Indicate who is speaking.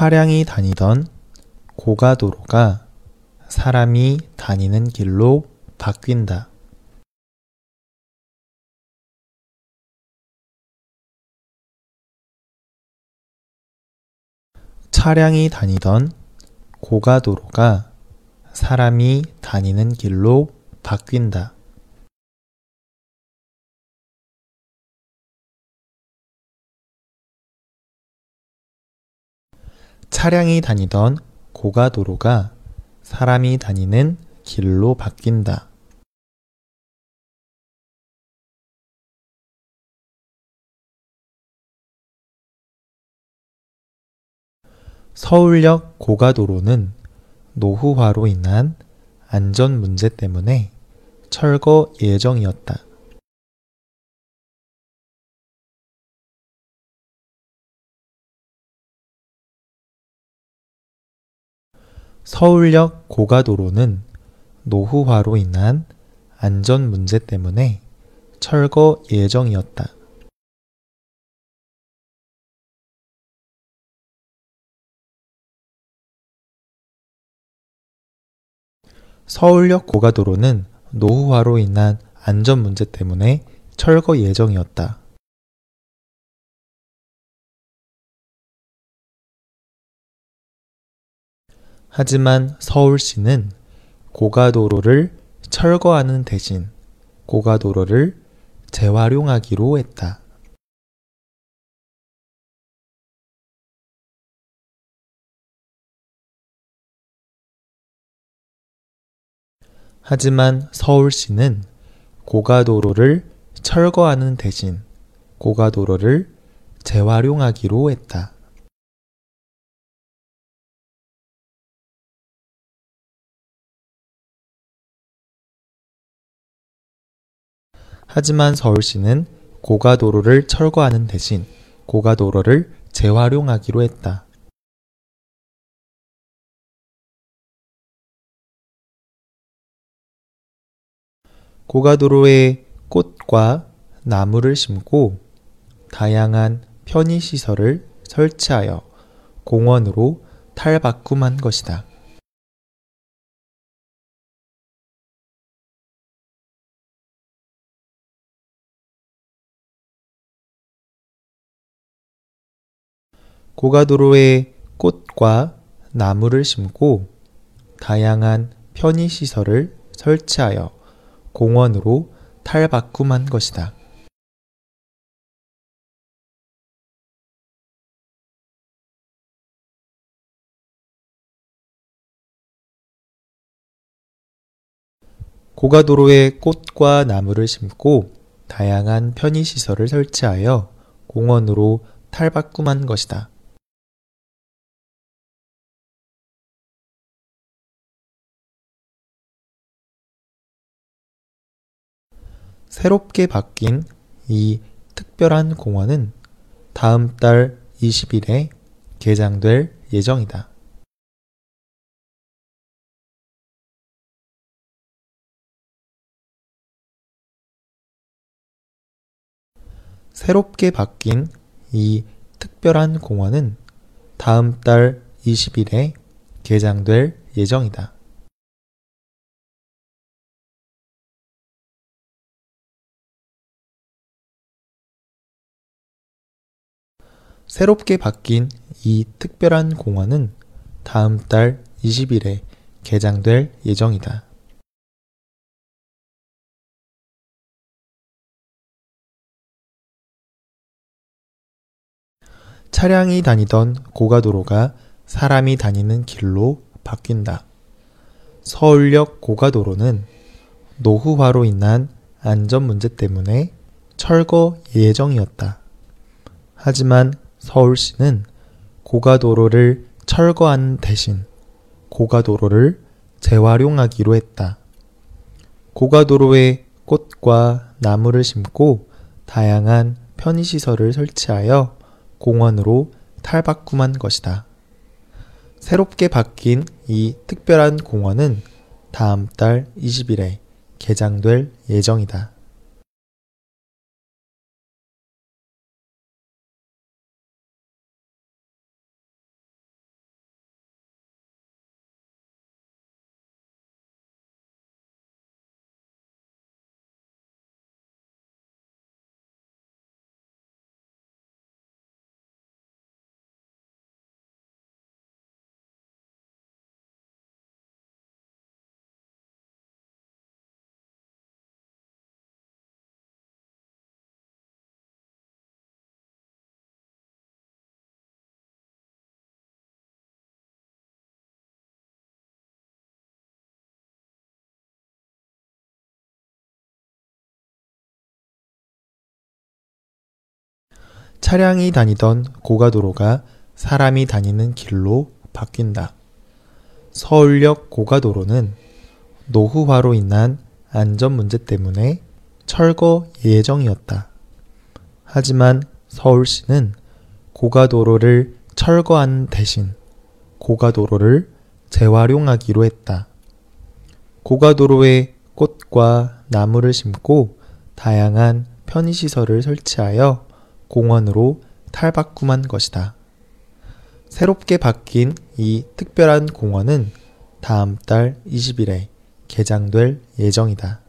Speaker 1: 차량이 다니던 고가도로가 사람이 다니는 길로 바뀐다. 차량이 다니던 고가도로가 사람이 다니는 길로 바뀐다. 차량이 다니던 고가도로가 사람이 다니는 길로 바뀐다. 서울역 고가도로는 노후화로 인한 안전 문제 때문에 철거 예정이었다. 서울역 고가도로는 노후화로 인한 안전 문제 때문에 철거 예정이었다. 서울역 고가도로는 노후화로 인한 안전 문제 때문에 철거 예정이었다. 하지만 서울시는 고가도로를 철거하는 대신 고가도로를 재활용하기로 했다. 하지만 서울시는 고가도로를 철거하는 대신 고가도로를 재활용하기로 했다. 하지만 서울시는 고가도로를 철거하는 대신 고가도로를 재활용하기로 했다. 고가도로에 꽃과 나무를 심고 다양한 편의시설을 설치하여 공원으로 탈바꿈한 것이다. 고가도로에 꽃과 나무를 심고 다양한 편의시설을 설치하여 공원으로 탈바꿈한 것이다. 고가도로에 꽃과 나무를 심고 다양한 편의시설을 설치하여 공원으로 탈바꿈한 것이다. 새롭게 바뀐 이 특별한 공원은 다음 달 20일에 개장될 예정이다. 새롭게 바뀐 이 특별한 공원은 다음 달 20일에 개장될 예정이다. 새롭게 바뀐 이 특별한 공원은 다음 달 20일에 개장될 예정이다. 차량이 다니던 고가도로가 사람이 다니는 길로 바뀐다. 서울역 고가도로는 노후화로 인한 안전 문제 때문에 철거 예정이었다. 하지만 서울시는 고가도로를 철거한 대신 고가도로를 재활용하기로 했다. 고가도로에 꽃과 나무를 심고 다양한 편의시설을 설치하여 공원으로 탈바꿈한 것이다. 새롭게 바뀐 이 특별한 공원은 다음 달 20일에 개장될 예정이다. 차량이 다니던 고가도로가 사람이 다니는 길로 바뀐다. 서울역 고가도로는 노후화로 인한 안전 문제 때문에 철거 예정이었다. 하지만 서울시는 고가도로를 철거하는 대신 고가도로를 재활용하기로 했다. 고가도로에 꽃과 나무를 심고 다양한 편의시설을 설치하여 공원으로 탈바꿈한 것이다. 새롭게 바뀐 이 특별한 공원은 다음 달 20일에 개장될 예정이다.